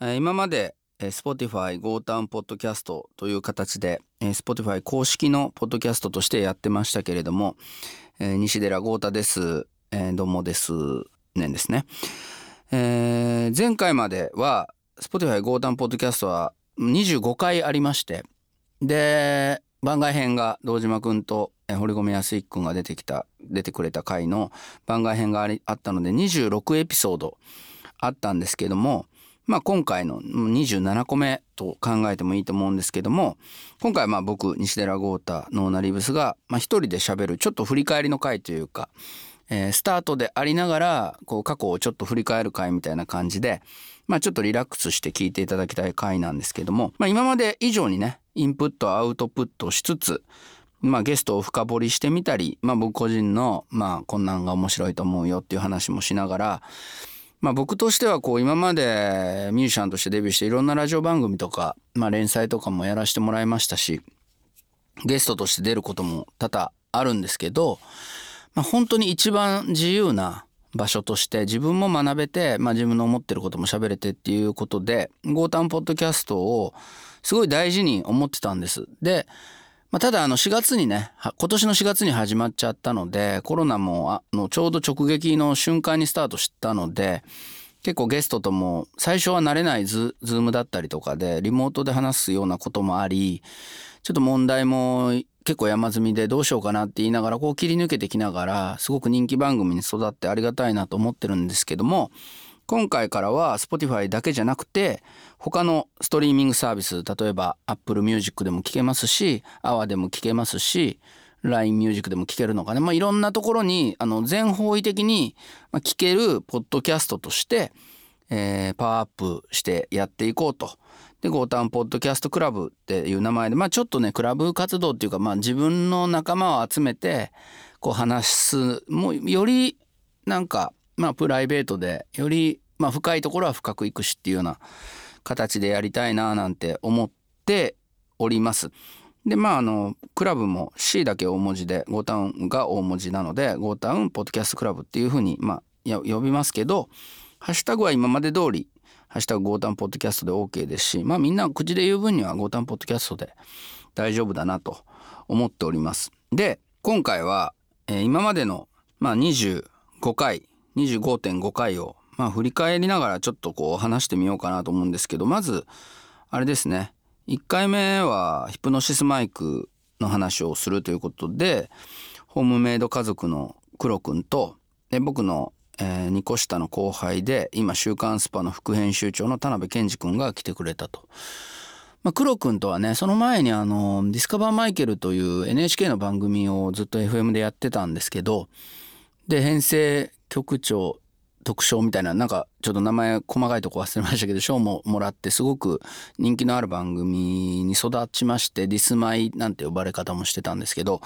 今まで、Spotify ゴータウンポッドキャストという形で、Spotify 公式のポッドキャストとしてやってましたけれども、西寺豪太です、どうもですね。んですね、えー前回までは Spotify ゴータウンポッドキャストは25回ありましてで番外編が堂島くんと堀米康之くんが出てきた出てくれた回の番外編がありあったので26エピソードあったんですけども、まあ、今回の27個目と考えてもいいと思うんですけども今回まあ僕西寺豪太ノーナリブスが一人で喋るちょっと振り返りの回というか、えースタートでありながらこう過去をちょっと振り返る回みたいな感じで、まあ、ちょっとリラックスして聞いていただきたい回なんですけども、まあ、今まで以上にねインプットアウトプットしつつまあ、ゲストを深掘りしてみたり、まあ、僕個人の、まあ、こんなんが面白いと思うよっていう話もしながら、まあ、僕としてはこう今までミュージシャンとしてデビューしていろんなラジオ番組とか、まあ、連載とかもやらせてもらいましたしゲストとして出ることも多々あるんですけど、まあ、本当に一番自由な場所として自分も学べて、まあ、自分の思ってることも喋れてっていうことで「ゴータンポッドキャスト」をすごい大事に思ってたんです。でまあ、ただあの4月にね今年の4月に始まっちゃったのでコロナもあのちょうど直撃の瞬間にスタートしたので結構ゲストとも最初は慣れないズズームだったりとかでリモートで話すようなこともありちょっと問題も結構山積みでどうしようかなって言いながらこう切り抜けてきながらすごく人気番組に育ってありがたいなと思ってるんですけども今回からは Spotify だけじゃなくて他のストリーミングサービス例えば Apple Music でも聴けますし AWA でも聴けますし LINE ミュージックでも聴けるのかね、まあ、いろんなところにあの全方位的に聴けるポッドキャストとして、えーパワーアップしてやっていこうと。でゴータンポッドキャストクラブっていう名前でまあちょっとねクラブ活動っていうかまあ自分の仲間を集めてこう話すもうよりなんかまあプライベートでよりまあ深いところは深くいくしっていうような形でやりたいななんて思っております。でまああのクラブも C だけ大文字でゴータウンが大文字なのでゴータウンポッドキャストクラブっていうふうにまあ呼びますけどハッシュタグは今まで通りハッシュタグゴータンポッドキャストで OK ですしまあみんな口で言う分にはゴータンポッドキャストで大丈夫だなと思っております。で今回は、えー今までの、まあ、25回25.5回を、まあ、振り返りながらちょっとこう話してみようかなと思うんですけどまずあれですね1回目はヒプノシスマイクの話をするということでホームメイド家族の黒くんとで僕の、え2個下の後輩で今「週刊 SPA!」の副編集長の田辺健二君が来てくれたと。まあ、黒くんとはねその前にあの「ディスカバーマイケル」という NHK の番組をずっと FM でやってたんですけどで編成局長特賞みたいななんかちょっと名前細かいとこ忘れましたけど賞ももらってすごく人気のある番組に育ちましてディスマイなんて呼ばれ方もしてたんですけど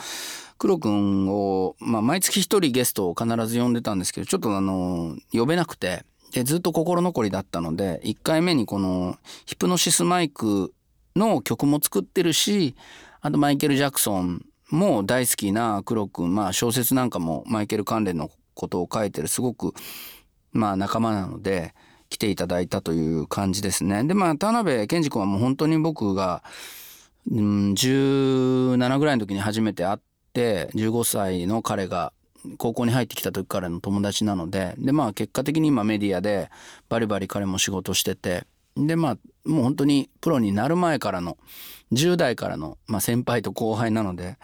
黒くんを、まあ、毎月一人ゲストを必ず呼んでたんですけどちょっとあの呼べなくてでずっと心残りだったので1回目にこのヒプノシスマイクの曲も作ってるしあとマイケル・ジャクソンも大好きな黒くんまあ小説なんかもマイケル関連のことを書いてるすごくまあ仲間なので来ていただいたという感じですね。でまあ田辺健二君はもう本当に僕が、うん、17ぐらいの時に初めて会って15歳の彼が高校に入ってきた時からの友達なのででまあ結果的に今メディアでバリバリ彼も仕事しててでまあもう本当にプロになる前からの10代からの、まあ、先輩と後輩なので、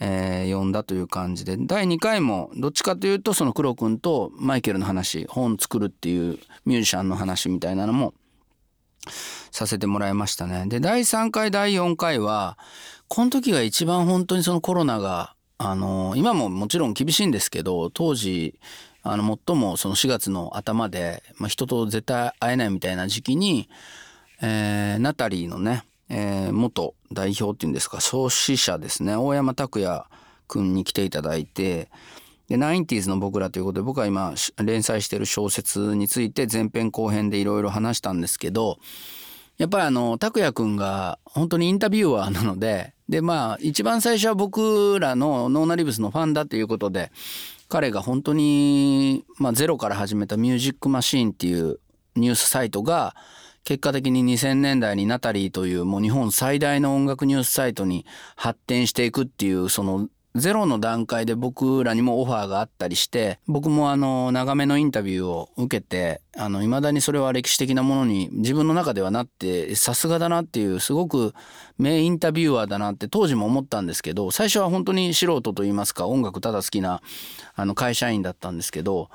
えー呼んだという感じで第2回もどっちかというとその黒くんとマイケルの話本作るっていうミュージシャンの話みたいなのもさせてもらいましたね。で第3回第4回はこの時が一番本当にそのコロナがあの今ももちろん厳しいんですけど当時あの最もその4月の頭で、まあ、人と絶対会えないみたいな時期に、えーナタリーのね、えー元代表っていうんですか創始者ですね。大山拓也君に来ていただいてで 90s の僕らということで僕は今連載してる小説について前編後編でいろいろ話したんですけどやっぱりあの拓也君が本当にインタビュアーなのででまあ一番最初は僕らのノーナリブスのファンだということで彼が本当に、まあ、ゼロから始めた「ミュージックマシーン」っていうニュースサイトが結果的に2000年代にナタリーというもう日本最大の音楽ニュースサイトに発展していくっていうそのゼロの段階で僕らにもオファーがあったりして僕もあの長めのインタビューを受けてあの未だにそれは歴史的なものに自分の中ではなってさすがだなっていうすごく名インタビュアーだなって当時も思ったんですけど最初は本当に素人といいますか音楽ただ好きなあの会社員だったんですけど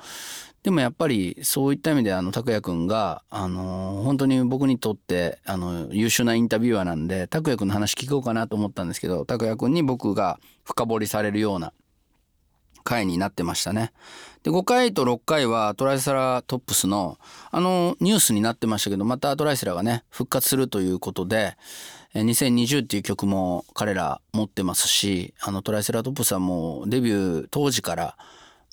でもやっぱりそういった意味であの拓也君があの本当に僕にとってあの優秀なインタビュアーなんで拓也君の話聞こうかなと思ったんですけど拓也君に僕が深掘りされるような回になってましたね。で5回と6回はトライセラトップスのあのニュースになってましたけどまたトライセラがね復活するということで2020っていう曲も彼ら持ってますしあのトライセラトップスはもうデビュー当時から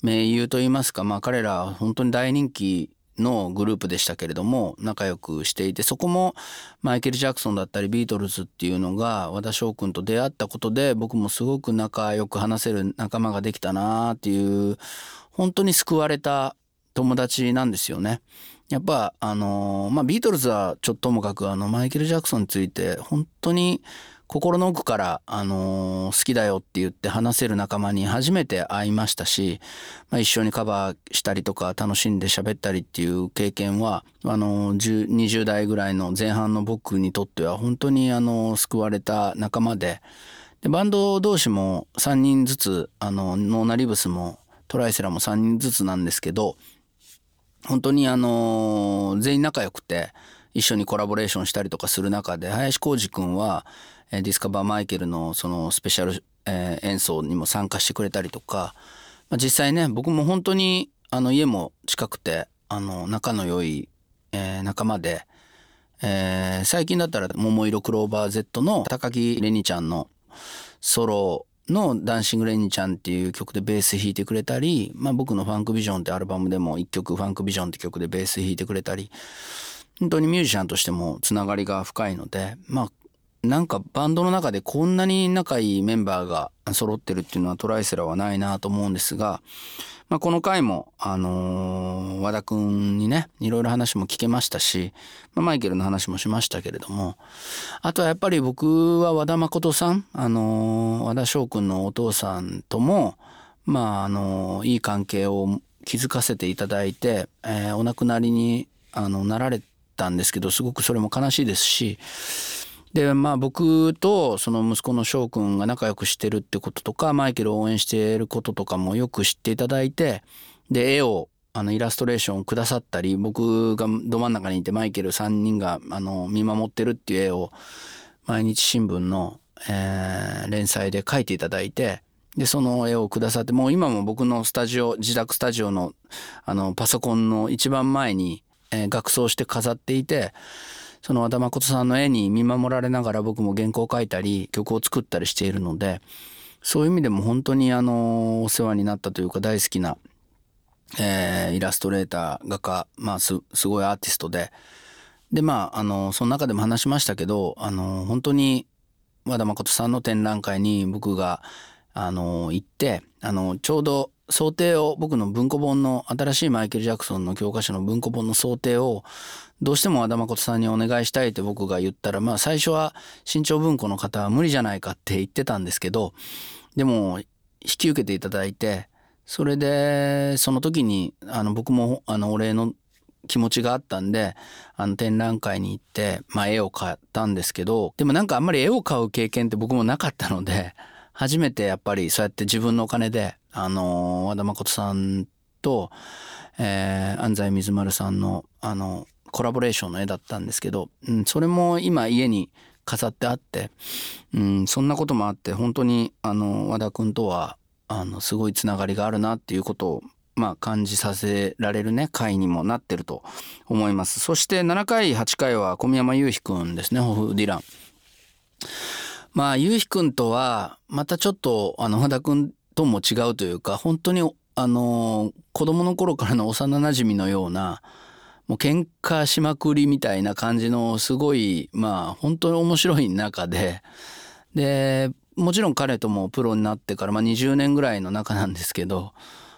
盟友といいますか、まあ、彼らは本当に大人気のグループでしたけれども仲良くしていてそこもマイケル・ジャクソンだったりビートルズっていうのが和田翔くんと出会ったことで僕もすごく仲良く話せる仲間ができたなっていう本当に救われた友達なんですよね。やっぱあのまあビートルズはちょっともかくあのマイケル・ジャクソンについて本当に心の奥から、あのー、好きだよって言って話せる仲間に初めて会いましたし、まあ、一緒にカバーしたりとか楽しんで喋ったりっていう経験はあのー、20代ぐらいの前半の僕にとっては本当にあの、救われた仲間ででバンド同士も3人ずつあのノーナリブスもトライセラも3人ずつなんですけど本当にあの全員仲良くて一緒にコラボレーションしたりとかする中で林浩二君はディスカバーマイケルのそのスペシャル、えー、演奏にも参加してくれたりとか、まあ、実際ね僕も本当にあの家も近くてあの仲の良い、えー、仲間で、えー、最近だったら「桃色クローバー Z」の高木レニちゃんのソロの「ダンシング・レニちゃん」っていう曲でベース弾いてくれたり、まあ、僕の「ファンクビジョン」ってアルバムでも1曲「ファンクビジョン」って曲でベース弾いてくれたり本当にミュージシャンとしてもつながりが深いのでまあなんかバンドの中でこんなに仲いいメンバーが揃ってるっていうのはトライセラはないなと思うんですが、まあ、この回も、あのー、和田くんにねいろいろ話も聞けましたし、まあ、マイケルの話もしましたけれどもあとはやっぱり僕は和田誠さん、あのー、和田翔くんのお父さんともまああのー、いい関係を築かせていただいて、え、お亡くなりにあのなられたんですけどすごくそれも悲しいですしでまあ僕とその息子の翔くんが仲良くしてるってこととかマイケルを応援してることとかもよく知っていただいてで絵をあのイラストレーションをくださったり僕がど真ん中にいてマイケル3人があの見守ってるっていう絵を毎日新聞の、えー、連載で描いていただいてでその絵をくださってもう今も僕のスタジオ自宅スタジオのあのパソコンの一番前に、えー、額装して飾っていてその和田誠さんの絵に見守られながら僕も原稿を書いたり曲を作ったりしているのでそういう意味でも本当にあのお世話になったというか大好きな、えー、イラストレーター画家まあすすごいアーティストででまああのその中でも話しましたけどあの本当に和田誠さんの展覧会に僕があの行ってあのちょうど想定を僕の文庫本の新しいマイケル・ジャクソンの教科書の文庫本の想定をどうしても和田誠さんにお願いしたいって僕が言ったらまあ最初は新潮文庫の方は無理じゃないかって言ってたんですけどでも引き受けていただいてそれでその時にあの僕もあのお礼の気持ちがあったんであの展覧会に行って、まあ、絵を買ったんですけどでもなんかあんまり絵を買う経験って僕もなかったので初めてやっぱりそうやって自分のお金であの和田誠さんと、えー、安西水丸さんのあのコラボレーションの絵だったんですけど、うん、それも今家に飾ってあって、うん、そんなこともあって本当にあの和田君とはあのすごいつながりがあるなっていうことをまあ、感じさせられるね回にもなってると思います。そして7回8回は小宮山雄飛君ですねホフ・ディラン。まあゆうひくんとはまたちょっとあの和田くんとも違うというか本当にあの子供の頃からの幼なじみのようなもう喧嘩しまくりみたいな感じのすごいまあ本当に面白い中ででもちろん彼ともプロになってから、まあ、20年ぐらいの中なんですけど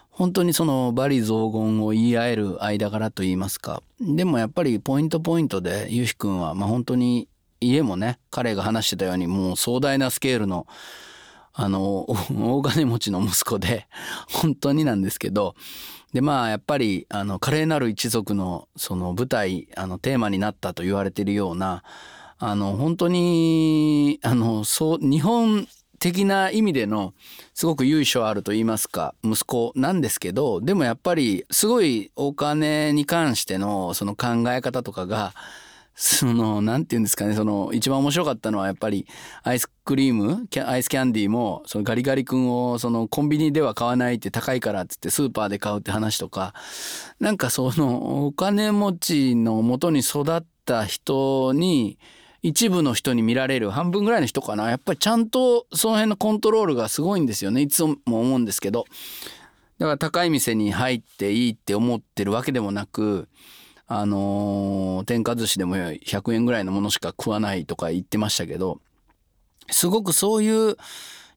本当にその罵詈雑言を言い合える間柄といいますかでもやっぱりポイントポイントでゆうひくんはまあ本当に家もね彼が話してたようにもう壮大なスケールのあの 大金持ちの息子で 本当になんですけどでまあやっぱりあの華麗なる一族のその舞台あのテーマになったと言われてるようなあの本当にあのそう日本的な意味でのすごく由緒あると言いますか息子なんですけどでもやっぱりすごいお金に関してのその考え方とかがその何て言うんですかね。その一番面白かったのはやっぱりアイスクリームアイスキャンディーもそのガリガリ君をそのコンビニでは買わないって高いからっつってスーパーで買うって話とかなんかそのお金持ちのもとに育った人に一部の人に見られる半分ぐらいの人かな。やっぱりちゃんとその辺のコントロールがすごいんですよね。いつも思うんですけど。だから高い店に入っていいって思ってるわけでもなくあのー、天下寿司でも100円ぐらいのものしか食わないとか言ってましたけどすごくそういう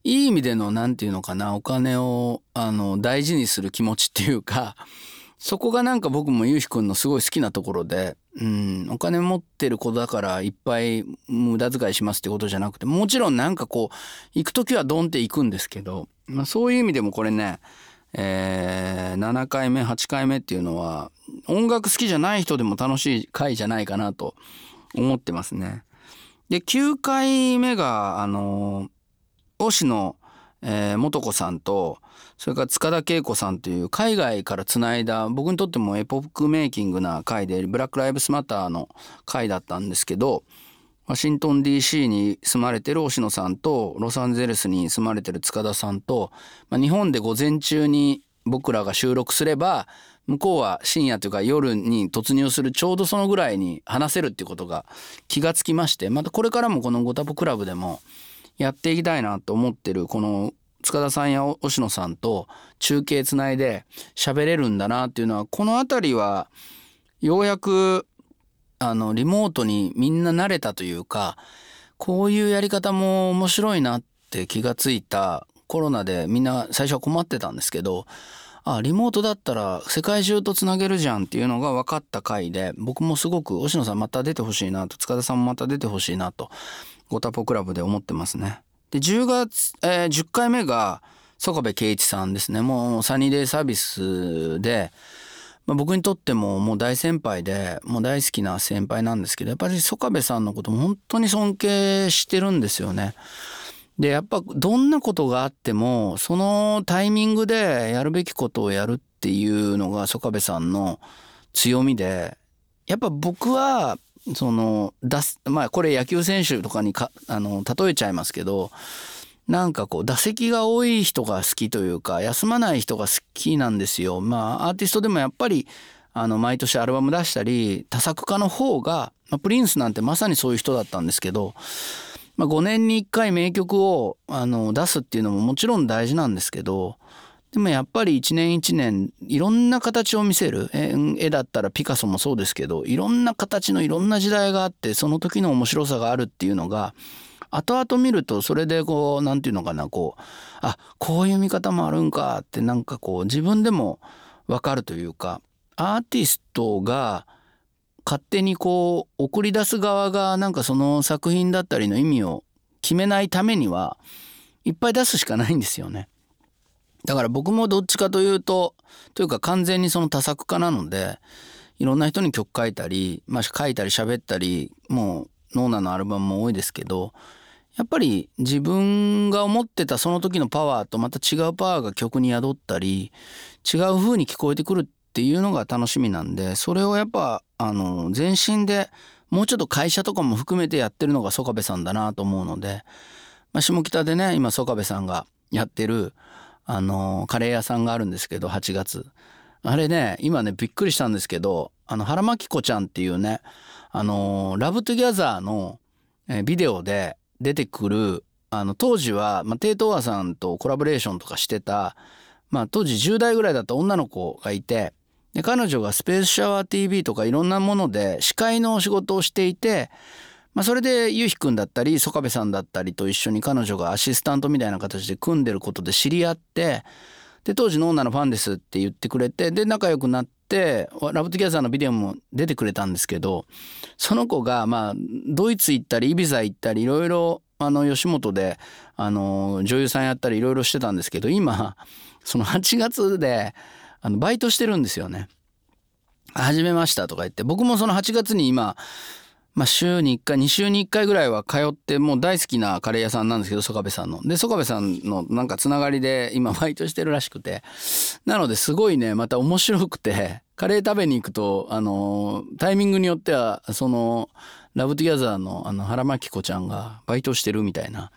いい意味での何て言うのかなお金をあの大事にする気持ちっていうかそこがなんか僕もゆうひくんのすごい好きなところで、うん、お金持ってる子だからいっぱい無駄遣いしますってことじゃなくてもちろんなんかこう行く時はドンって行くんですけど、まあ、そういう意味でもこれね、えー、7回目8回目っていうのは音楽好きじゃない人でも楽しい回じゃないかなと思ってますね。で9回目があの推しの、えー、素子さんとそれから塚田恵子さんという海外からつないだ僕にとってもエポックメイキングな回でブラック・ライブスマターの回だったんですけどワシントン DC に住まれてる星野さんとロサンゼルスに住まれてる塚田さんと、まあ、日本で午前中に僕らが収録すれば向こうは深夜というか夜に突入するちょうどそのぐらいに話せるっていうことが気がつきましてまたこれからもこのゴタポクラブでもやっていきたいなと思ってるこの塚田さんや押野さんと中継つないで喋れるんだなっていうのはこの辺りはようやくあのリモートにみんな慣れたというかこういうやり方も面白いなって気がついたコロナでみんな最初は困ってたんですけどあリモートだったら世界中とつなげるじゃんっていうのが分かった回で僕もすごく押野さんまた出てほしいなと塚田さんもまた出てほしいなとゴタポクラブで思ってますね。で10月、えー、10回目が曽我部圭一さんですねもうサニーデイサービスで、まあ、僕にとってももう大先輩でもう大好きな先輩なんですけどやっぱり曽我部さんのことも本当に尊敬してるんですよね。でやっぱどんなことがあってもそのタイミングでやるべきことをやるっていうのが曽我部さんの強みでやっぱ僕はその出すまあこれ野球選手とかにかあの例えちゃいますけどなんかこう打席が多い人が好きというか休まない人が好きなんですよ。まあアーティストでもやっぱりあの毎年アルバム出したり多作家の方が、まあ、プリンスなんてまさにそういう人だったんですけど、まあ、5年に1回名曲をあの出すっていうのももちろん大事なんですけどでもやっぱり一年一年いろんな形を見せる絵だったらピカソもそうですけどいろんな形のいろんな時代があってその時の面白さがあるっていうのが後々見るとそれでこう何て言うのかなこうあこういう見方もあるんかってなんかこう自分でも分かるというかアーティストが勝手にこう送り出す側がなんかその作品だったりの意味を決めないためにはいっぱい出すしかないんですよね。だから僕もどっちかというとというか完全にその多作家なのでいろんな人に曲書いたり、まあ、書いたり喋ったりもうノーナのアルバムも多いですけどやっぱり自分が思ってたその時のパワーとまた違うパワーが曲に宿ったり違う風に聞こえてくるっていうのが楽しみなんでそれをやっぱあの全身でもうちょっと会社とかも含めてやってるのが曽我部さんだなと思うので、まあ、下北でね今曽我部さんがやってるあのカレー屋さんがあるんですけど8月。あれね今ねびっくりしたんですけどあの原巻子ちゃんっていうねあの Love Together のビデオで出てくるあの当時は、まあ、テイ・トウワさんとコラボレーションとかしてた、まあ、当時10代ぐらいだった女の子がいてで彼女がスペースシャワー TV とかいろんなもので司会の仕事をしていてまあ、それでゆうひくんだったり曽我部さんだったりと一緒に彼女がアシスタントみたいな形で組んでることで知り合ってで当時の女のファンですって言ってくれてで仲良くなって Love Together のビデオも出てくれたんですけどその子がまあドイツ行ったりイビザ行ったりいろいろあの吉本であの女優さんやったりいろいろしてたんですけど今その8月であのバイトしてるんですよね。始めましたとか言って僕もその8月に今まあ、週に1回2週に1回ぐらいは通ってもう大好きなカレー屋さんなんですけど曽我部さんの。で曽我部さんのなんかつながりで今バイトしてるらしくてなのですごいねまた面白くてカレー食べに行くとあのタイミングによってはそのLove Together のあの原真紀子ちゃんがバイトしてるみたいな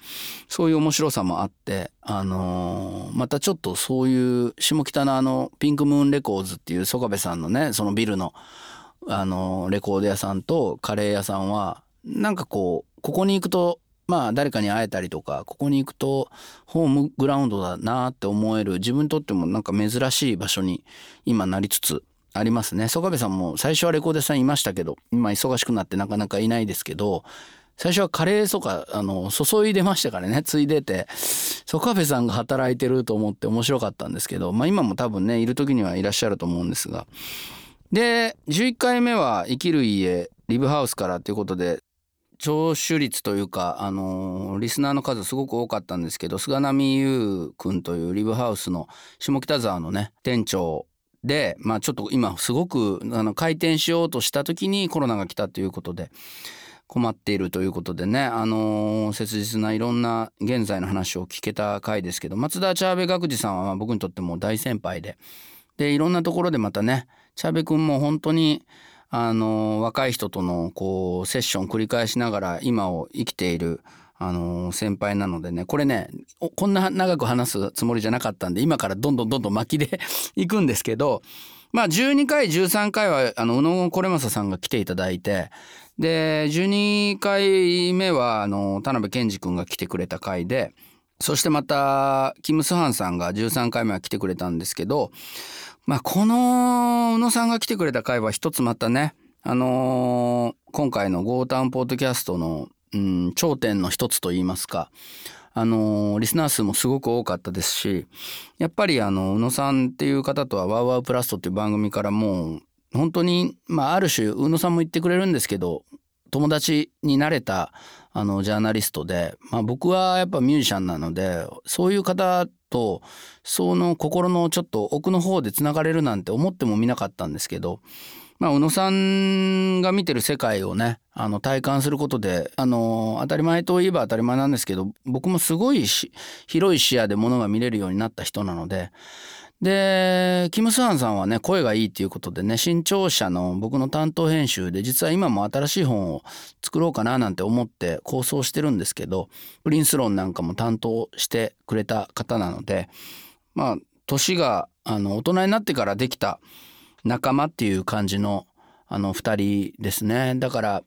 そういう面白さもあってあのまたちょっとそういう下北のあの Pink Moon Records っていう曽我部さんのねそのビルのあのレコード屋さんとカレー屋さんはなんかこうここに行くとまあ誰かに会えたりとかここに行くとホームグラウンドだなって思える自分にとってもなんか珍しい場所に今なりつつありますね。曽我部さんも最初はレコード屋さんいましたけど今忙しくなってなかなかいないですけど最初はカレーとかあの注いでましたからねついでて曽我部さんが働いてると思って面白かったんですけどまあ今も多分ねいる時にはいらっしゃると思うんですがで11回目は「生きる家リブハウスから」ということで聴取率というか、あのー、リスナーの数すごく多かったんですけど菅波優君というリブハウスの下北沢のね店長で、まあ、ちょっと今すごくあの開店しようとした時にコロナが来たということで困っているということでね、あのー、切実ないろんな現在の話を聞けた回ですけど松田茶部学次さんは僕にとっても大先輩ででいろんなところでまたねチャベ君も本当にあの若い人とのこうセッション繰り返しながら今を生きているあの先輩なのでねこれねこんな長く話すつもりじゃなかったんで今からどんどんどんどん巻きで いくんですけどまあ12回13回はあの宇野これまささんが来ていただいてで12回目はあの田辺健二君が来てくれた回でそしてまたキム・スハンさんが13回目は来てくれたんですけどまあ、この宇野さんが来てくれた回は一つまたね、あのー、今回のゴータウンポッドキャストの、うん、頂点の一つといいますか、あのー、リスナー数もすごく多かったですし、やっぱりあの、宇野さんっていう方とはワウワウプラストっていう番組からもう、本当に、まあ、ある種、宇野さんも言ってくれるんですけど、友達になれたあのジャーナリストで、まあ、僕はやっぱミュージシャンなのでそういう方とその心のちょっと奥の方でつながれるなんて思ってもみなかったんですけど、まあ、宇野さんが見てる世界をねあの体感することであの当たり前といえば当たり前なんですけど僕もすごい広い視野でものが見れるようになった人なのででキム・スハンさんはね声がいいっていうことでね新潮社の僕の担当編集で実は今も新しい本を作ろうかななんて思って構想してるんですけどプリンス論なんかも担当してくれた方なのでまあ年があの大人になってからできた仲間っていう感じのあの2人ですねだから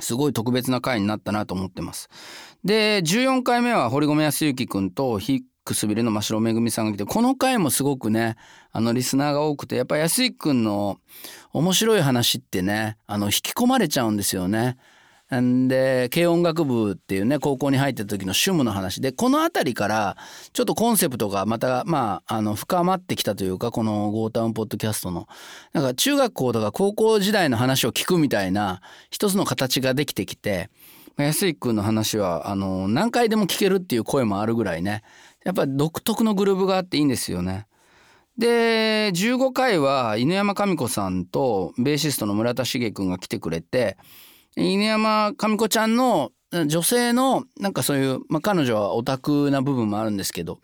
すごい特別な回になったなと思ってます。で14回目は堀米康之君とくすびれの真城めぐみさんが来てこの回もすごくねあのリスナーが多くてやっぱ安井くんの面白い話ってねあの引き込まれちゃうんですよね。で軽音楽部っていうね高校に入った時の趣味の話でこの辺りからちょっとコンセプトがまたまああの深まってきたというかこの「ゴータウンポッドキャストの」なんか中学校とか高校時代の話を聞くみたいな一つの形ができてきて安井君の話はあの何回でも聞けるっていう声もあるぐらいねやっぱ独特のグルーブがあっていいんですよね。で15回は犬山神子さんとベーシストの村田茂君が来てくれて犬山神子ちゃんの女性のなんかそういう、まあ、彼女はオタクな部分もあるんですけど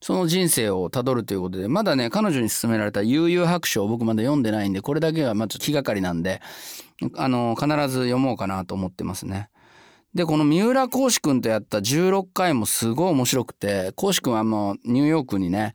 その人生をたどるということでまだね彼女に勧められた「悠々白書」を僕まだ読んでないんでこれだけはまず気がかりなんであの必ず読もうかなと思ってますね。でこの三浦浩志君とやった16回もすごい面白くて浩志君はもうニューヨークにね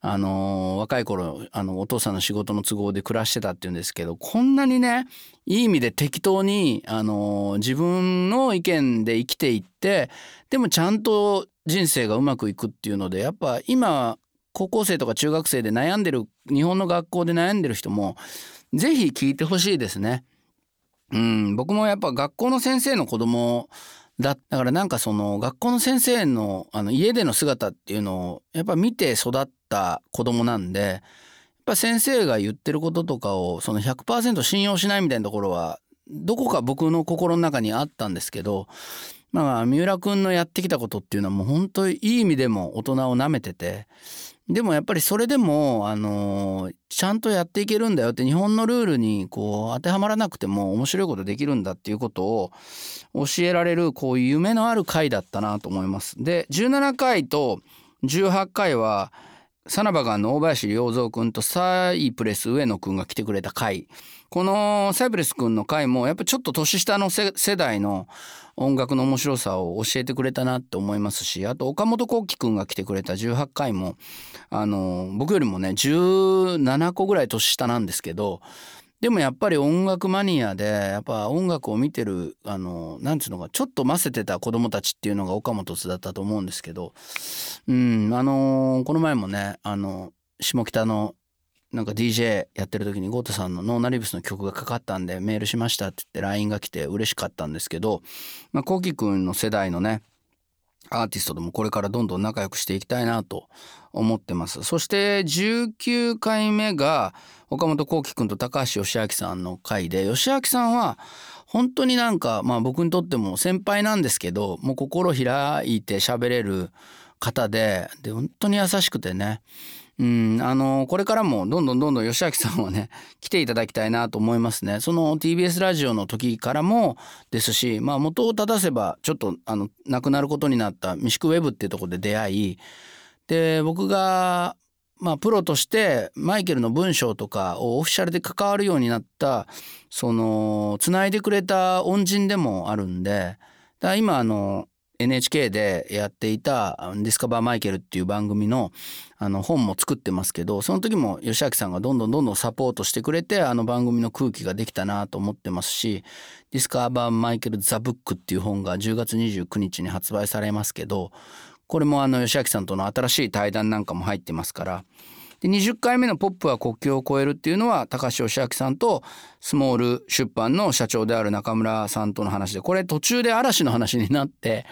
あのー、若い頃あのお父さんの仕事の都合で暮らしてたっていうんですけどこんなにねいい意味で適当に、あのー、自分の意見で生きていってでもちゃんと人生がうまくいくっていうのでやっぱ今高校生とか中学生で悩んでる日本の学校で悩んでる人も是非聞いてほしいですね。うん、僕もやっぱ学校の先生の子供だだからなんかその学校の先生のあの家での姿っていうのをやっぱ見て育った子供なんでやっぱ先生が言ってることとかをその100%信用しないみたいなところはどこか僕の心の中にあったんですけどまあ三浦君のやってきたことっていうのはもう本当いい意味でも大人をなめててでもやっぱりそれでもあのちゃんとやっていけるんだよって日本のルールにこう当てはまらなくても面白いことできるんだっていうことを教えられるこういう夢のある回だったなと思います。で17回と18回はサナバガンの大林良三君とサイプレス上野君が来てくれた回このサイプレス君の回もやっぱちょっと年下の世代の音楽の面白さを教えてくれたなって思いますしあと岡本幸輝君が来てくれた18回もあの僕よりもね17個ぐらい年下なんですけどでもやっぱり音楽マニアでやっぱ音楽を見てるあのなんていうのかちょっとませてた子供たちっていうのが岡本津だったと思うんですけどうんあのこの前もねあの下北のなんか DJ やってる時にゴータさんのノーナリブスの曲がかかったんでメールしましたって言って LINE が来て嬉しかったんですけどまあコウキ君の世代のねアーティストともこれからどんどん仲良くしていきたいなと思ってます。そして19回目が岡本幸輝くんと高橋義明さんの回で義明さんは本当になんかまあ僕にとっても先輩なんですけどもう心開いて喋れる方でで本当に優しくてねうんあのこれからもどんどんどんどん吉明さんはね 来ていただきたいなと思いますね。その TBS ラジオの時からもですしまあ元を正せばちょっとあの亡くなることになったミシクウェブっていうとこで出会いで僕がまあプロとしてマイケルの文章とかをオフィシャルで関わるようになったそのつないでくれた恩人でもあるんでだ今あの NHK でやっていた「ディスカバー・マイケル」っていう番組のあの本も作ってますけどその時も吉明さんがどんどんどんどんサポートしてくれてあの番組の空気ができたなと思ってますし「ディスカバー・マイケル・ザ・ブック」っていう本が10月29日に発売されますけどこれもあの吉明さんとの新しい対談なんかも入ってますからで20回目の「ポップは国境を越える」っていうのは高橋義明さんとスモール出版の社長である中村さんとの話でこれ途中で嵐の話になって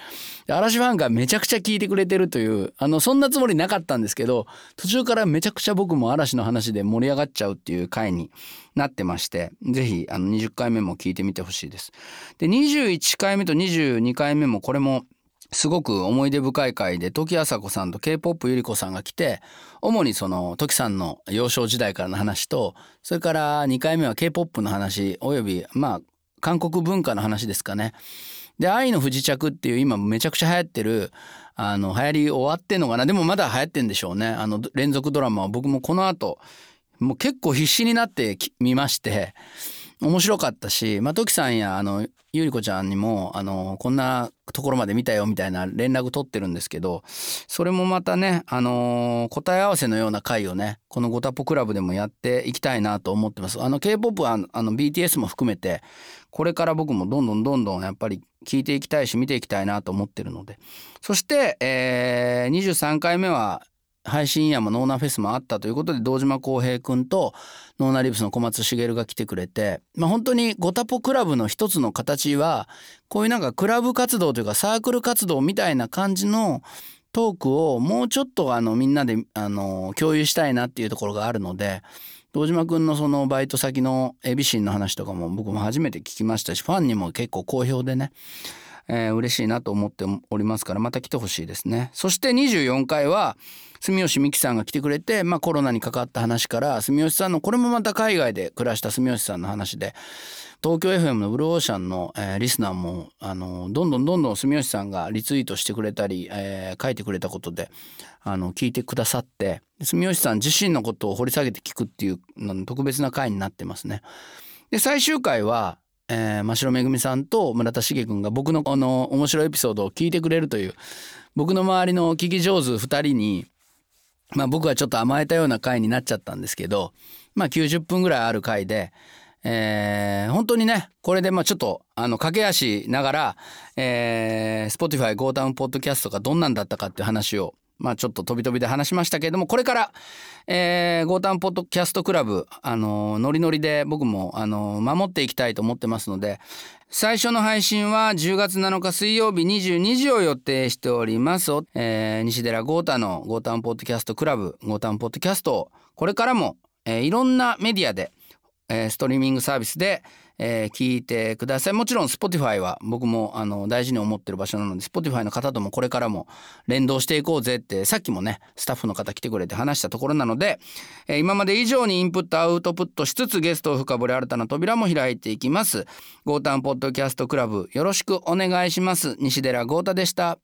嵐ファンがめちゃくちゃ聞いてくれてるというあのそんなつもりなかったんですけど途中からめちゃくちゃ僕も嵐の話で盛り上がっちゃうっていう回になってまして是非あの20回目も聞いてみてほしいです。で21回目と22回目もこれもすごく思い出深い回で時あさこさんと K-POP ゆり子さんが来て主にその時さんの幼少時代からの話とそれから2回目は K-POP の話およびまあ韓国文化の話ですかね。で「愛の不時着」っていう今めちゃくちゃ流行ってるあの流行り終わってんのかな。でもまだ流行ってんでしょうね。あの連続ドラマは僕もこの後もう結構必死になって見まして。面白かったし、まあ、トキさんやあのゆり子ちゃんにもあのこんなところまで見たよみたいな連絡取ってるんですけどそれもまたね、あの答え合わせのような回をねこのゴタポクラブでもやっていきたいなと思ってます。あの K-POP はあの BTS も含めてこれから僕もどんどんどんどんやっぱり聞いていきたいし見ていきたいなと思ってるのでそして、えー、23回目は配信やもノーナフェスもあったということで堂島康平君とノーナリブスの小松茂が来てくれて、まあ、本当にゴタポクラブの一つの形はこういうなんかクラブ活動というかサークル活動みたいな感じのトークをもうちょっとあのみんなであの共有したいなっていうところがあるので堂島君のそのバイト先のエビシンの話とかも僕も初めて聞きましたしファンにも結構好評でねえー、嬉しいなと思っておりますからまた来てほしいですね。そして24回は住吉美希さんが来てくれて、まあ、コロナにかかった話から住吉さんのこれもまた海外で暮らした住吉さんの話で東京 FM のブルーオーシャンの、えー、リスナーもあのどんどんどんどん住吉さんがリツイートしてくれたり、えー、書いてくれたことであの聞いてくださって住吉さん自身のことを掘り下げて聞くっていう特別な回になってますね。で最終回はえー、真城めぐみさんと村田茂君が僕のこの面白いエピソードを聞いてくれるという僕の周りの聞き上手2人にまあ僕はちょっと甘えたような回になっちゃったんですけどまあ90分ぐらいある回で。えー、本当にねこれでまあちょっとあの駆け足ながら、えー、Spotify ゴータウンポッドキャストがどんなんだったかっていう話をまあちょっと飛び飛びで話しましたけれどもこれから、えー、ゴータンポッドキャストクラブあのノリノリで僕もあの守っていきたいと思ってますので最初の配信は10月7日水曜日22時を予定しております、えー、西寺豪太のゴータンポッドキャストクラブゴータンポッドキャストこれからも、えー、いろんなメディアで、えー、ストリーミングサービスでえー、聞いてください。もちろん Spotify は僕もあの大事に思ってる場所なので Spotify の方ともこれからも連動していこうぜってさっきもねスタッフの方来てくれて話したところなので、えー、今まで以上にインプットアウトプットしつつゲストを深掘り新たな扉も開いていきます。ゴータンポッドキャストクラブよろしくお願いします。西寺豪太でした。